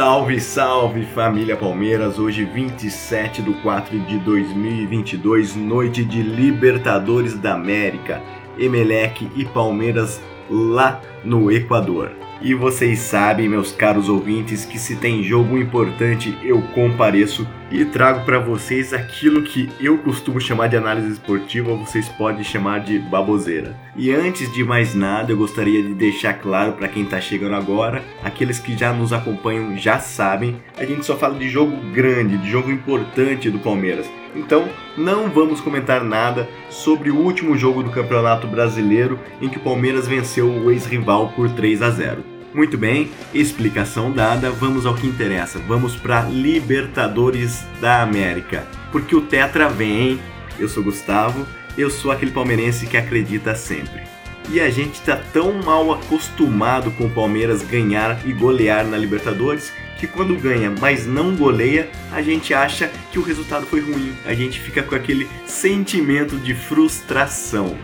Salve, salve família Palmeiras! Hoje, 27 de 4 de 2022, noite de Libertadores da América, Emelec e Palmeiras lá no Equador. E vocês sabem, meus caros ouvintes, que se tem jogo importante eu compareço e trago para vocês aquilo que eu costumo chamar de análise esportiva, vocês podem chamar de baboseira. E antes de mais nada, eu gostaria de deixar claro para quem está chegando agora, aqueles que já nos acompanham já sabem, a gente só fala de jogo grande, de jogo importante do Palmeiras. Então, não vamos comentar nada sobre o último jogo do Campeonato Brasileiro em que o Palmeiras venceu o ex-rival por 3 a 0. Muito bem, explicação dada, vamos ao que interessa. Vamos para Libertadores da América. Porque o Tetra vem? Eu sou Gustavo, eu sou aquele palmeirense que acredita sempre. E a gente está tão mal acostumado com o Palmeiras ganhar e golear na Libertadores que quando ganha, mas não goleia, a gente acha que o resultado foi ruim. A gente fica com aquele sentimento de frustração.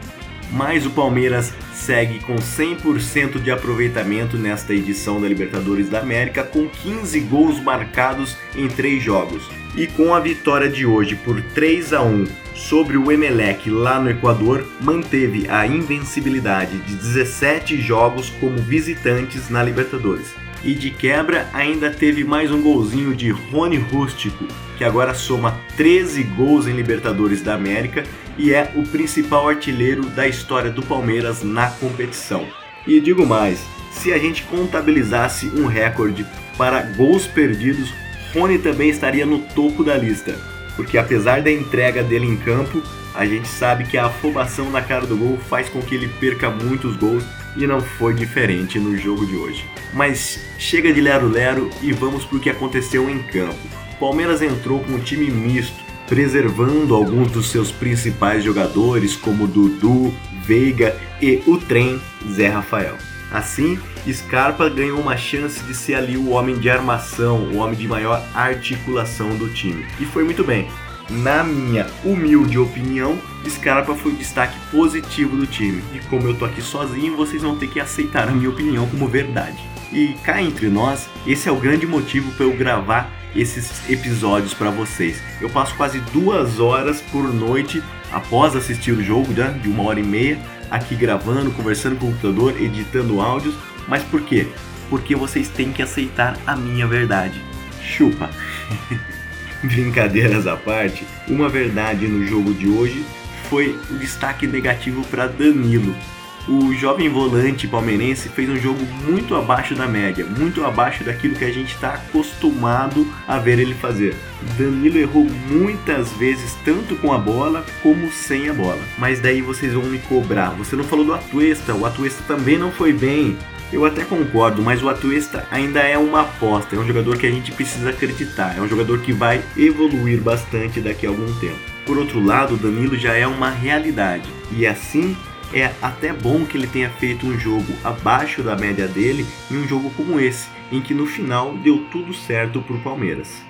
Mas o Palmeiras segue com 100% de aproveitamento nesta edição da Libertadores da América, com 15 gols marcados em 3 jogos. E com a vitória de hoje por 3 a 1 sobre o Emelec lá no Equador, manteve a invencibilidade de 17 jogos como visitantes na Libertadores e de quebra ainda teve mais um golzinho de Rony Rústico, que agora soma 13 gols em Libertadores da América e é o principal artilheiro da história do Palmeiras na competição. E digo mais, se a gente contabilizasse um recorde para gols perdidos, Rony também estaria no topo da lista, porque apesar da entrega dele em campo, a gente sabe que a afobação na cara do gol faz com que ele perca muitos gols e não foi diferente no jogo de hoje. Mas chega de lero-lero e vamos para o que aconteceu em campo. Palmeiras entrou com um time misto, preservando alguns dos seus principais jogadores, como Dudu, Veiga e o trem Zé Rafael. Assim, Scarpa ganhou uma chance de ser ali o homem de armação, o homem de maior articulação do time. E foi muito bem. Na minha humilde opinião, Scarpa foi o destaque positivo do time. E como eu tô aqui sozinho, vocês vão ter que aceitar a minha opinião como verdade. E cá entre nós, esse é o grande motivo para eu gravar esses episódios para vocês. Eu passo quase duas horas por noite após assistir o jogo, né, de uma hora e meia, aqui gravando, conversando com o computador, editando áudios. Mas por quê? Porque vocês têm que aceitar a minha verdade. Chupa! Brincadeiras à parte, uma verdade no jogo de hoje foi o destaque negativo para Danilo. O jovem volante palmeirense fez um jogo muito abaixo da média, muito abaixo daquilo que a gente está acostumado a ver ele fazer. Danilo errou muitas vezes, tanto com a bola como sem a bola. Mas daí vocês vão me cobrar. Você não falou do Atuesta, o Atuesta também não foi bem. Eu até concordo, mas o Atuesta ainda é uma aposta, é um jogador que a gente precisa acreditar, é um jogador que vai evoluir bastante daqui a algum tempo. Por outro lado, o Danilo já é uma realidade, e assim é até bom que ele tenha feito um jogo abaixo da média dele em um jogo como esse, em que no final deu tudo certo para o Palmeiras.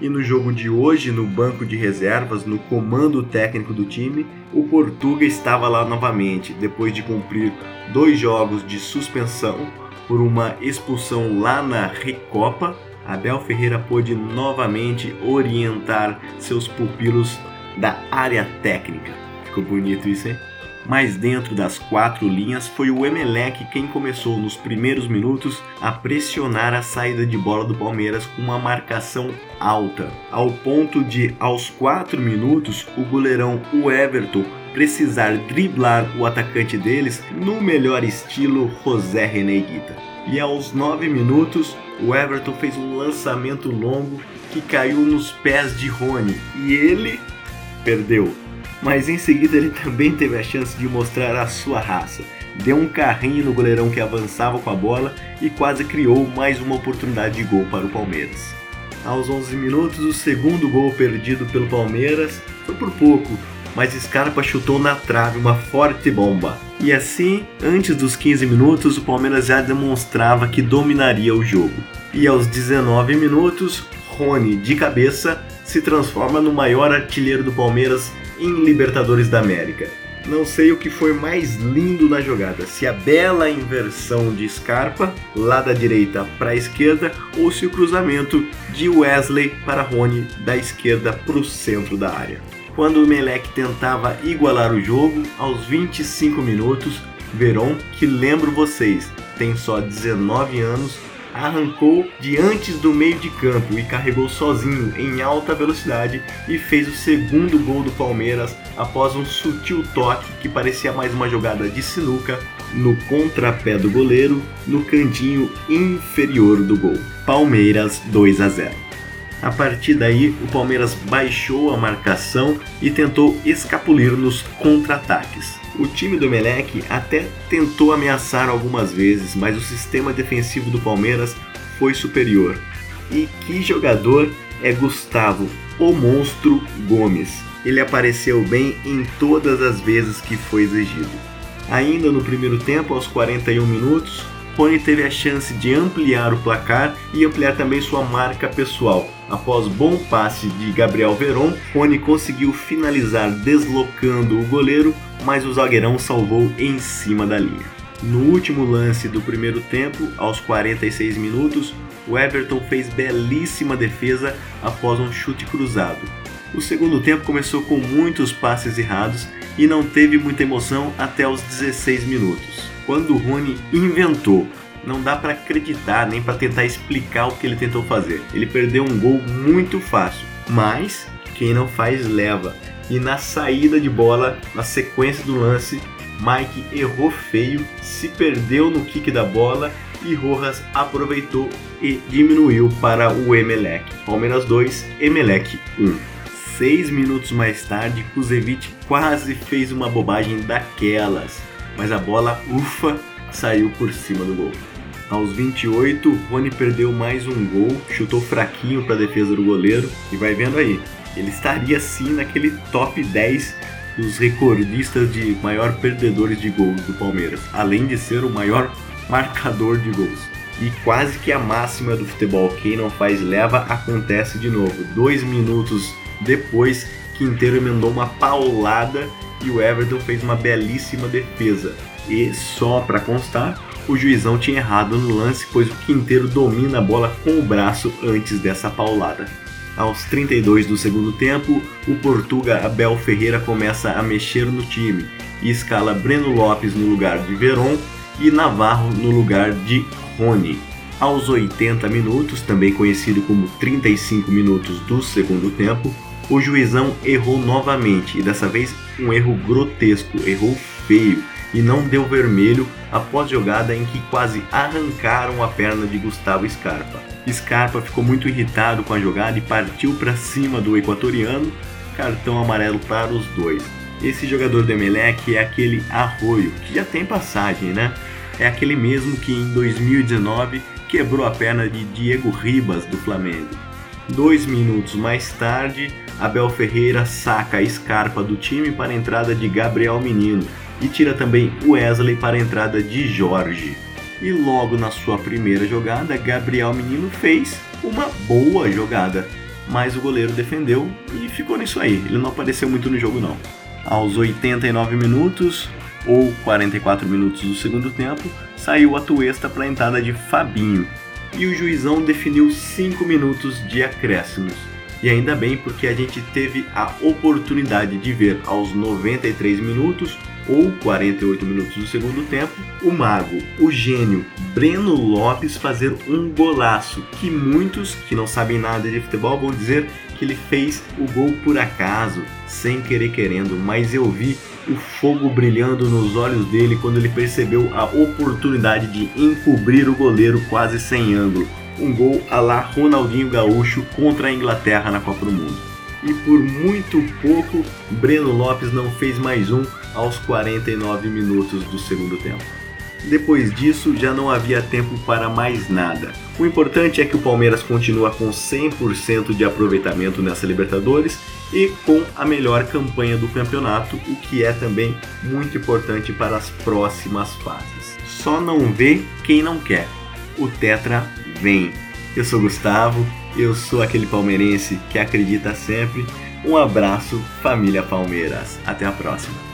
E no jogo de hoje, no banco de reservas, no comando técnico do time, o Portuga estava lá novamente, depois de cumprir dois jogos de suspensão por uma expulsão lá na Recopa. Abel Ferreira pôde novamente orientar seus pupilos da área técnica. Ficou bonito isso, hein? Mas dentro das quatro linhas foi o Emelec quem começou nos primeiros minutos a pressionar a saída de bola do Palmeiras com uma marcação alta, ao ponto de, aos quatro minutos, o goleirão Everton precisar driblar o atacante deles no melhor estilo José René Guita. E aos nove minutos, o Everton fez um lançamento longo que caiu nos pés de Rony. E ele perdeu mas em seguida ele também teve a chance de mostrar a sua raça. Deu um carrinho no goleirão que avançava com a bola e quase criou mais uma oportunidade de gol para o Palmeiras. Aos 11 minutos, o segundo gol perdido pelo Palmeiras foi por pouco, mas Scarpa chutou na trave uma forte bomba. E assim, antes dos 15 minutos, o Palmeiras já demonstrava que dominaria o jogo. E aos 19 minutos, Rony, de cabeça, se transforma no maior artilheiro do Palmeiras em Libertadores da América. Não sei o que foi mais lindo na jogada, se a bela inversão de Scarpa, lá da direita para a esquerda, ou se o cruzamento de Wesley para Rony da esquerda para o centro da área. Quando o Melec tentava igualar o jogo, aos 25 minutos, Veron, que lembro vocês, tem só 19 anos, arrancou de antes do meio de campo e carregou sozinho em alta velocidade e fez o segundo gol do Palmeiras após um sutil toque que parecia mais uma jogada de sinuca no contrapé do goleiro no cantinho inferior do gol. Palmeiras 2 a 0. A partir daí, o Palmeiras baixou a marcação e tentou escapulir nos contra-ataques. O time do Melec até tentou ameaçar algumas vezes, mas o sistema defensivo do Palmeiras foi superior. E que jogador é Gustavo, o monstro Gomes? Ele apareceu bem em todas as vezes que foi exigido. Ainda no primeiro tempo, aos 41 minutos, Rony teve a chance de ampliar o placar e ampliar também sua marca pessoal. Após bom passe de Gabriel Veron, Rony conseguiu finalizar deslocando o goleiro, mas o zagueirão salvou em cima da linha. No último lance do primeiro tempo, aos 46 minutos, o Everton fez belíssima defesa após um chute cruzado. O segundo tempo começou com muitos passes errados e não teve muita emoção até os 16 minutos quando o Rony inventou. Não dá para acreditar nem para tentar explicar o que ele tentou fazer. Ele perdeu um gol muito fácil, mas quem não faz leva. E na saída de bola, na sequência do lance, Mike errou feio, se perdeu no kick da bola e Rojas aproveitou e diminuiu para o Emelec. Palmeiras 2, Emelec 1. Seis minutos mais tarde, Kuzevic quase fez uma bobagem daquelas mas a bola, ufa, saiu por cima do gol. Aos 28, Rony perdeu mais um gol, chutou fraquinho para a defesa do goleiro e vai vendo aí, ele estaria sim naquele top 10 dos recordistas de maior perdedores de gols do Palmeiras, além de ser o maior marcador de gols. E quase que a máxima do futebol, quem não faz leva, acontece de novo. Dois minutos depois, Quinteiro emendou uma paulada e o Everton fez uma belíssima defesa. E só para constar, o juizão tinha errado no lance, pois o Quinteiro domina a bola com o braço antes dessa paulada. Aos 32 do segundo tempo, o Portuga Abel Ferreira começa a mexer no time e escala Breno Lopes no lugar de Veron e Navarro no lugar de Rony. Aos 80 minutos, também conhecido como 35 minutos do segundo tempo, o juizão errou novamente e dessa vez um erro grotesco, errou feio e não deu vermelho após jogada em que quase arrancaram a perna de Gustavo Scarpa. Scarpa ficou muito irritado com a jogada e partiu para cima do equatoriano, cartão amarelo para os dois. Esse jogador do Emelec é aquele Arroio, que já tem passagem, né? É aquele mesmo que em 2019 quebrou a perna de Diego Ribas do Flamengo. Dois minutos mais tarde, Abel Ferreira saca a Scarpa do time para a entrada de Gabriel Menino e tira também Wesley para a entrada de Jorge. E logo na sua primeira jogada, Gabriel Menino fez uma boa jogada, mas o goleiro defendeu e ficou nisso aí. Ele não apareceu muito no jogo não. Aos 89 minutos ou 44 minutos do segundo tempo, saiu a Tuesta para a entrada de Fabinho e o juizão definiu 5 minutos de acréscimos. E ainda bem porque a gente teve a oportunidade de ver aos 93 minutos ou 48 minutos do segundo tempo, o mago, o gênio Breno Lopes fazer um golaço que muitos que não sabem nada de futebol vão dizer que ele fez o gol por acaso, sem querer querendo, mas eu vi o fogo brilhando nos olhos dele quando ele percebeu a oportunidade de encobrir o goleiro quase sem ângulo um gol a lá Ronaldinho Gaúcho contra a Inglaterra na Copa do Mundo. E por muito pouco, Breno Lopes não fez mais um aos 49 minutos do segundo tempo. Depois disso, já não havia tempo para mais nada. O importante é que o Palmeiras continua com 100% de aproveitamento nessa Libertadores e com a melhor campanha do campeonato, o que é também muito importante para as próximas fases. Só não vê quem não quer. O Tetra vem. Eu sou Gustavo, eu sou aquele palmeirense que acredita sempre. Um abraço, família Palmeiras. Até a próxima.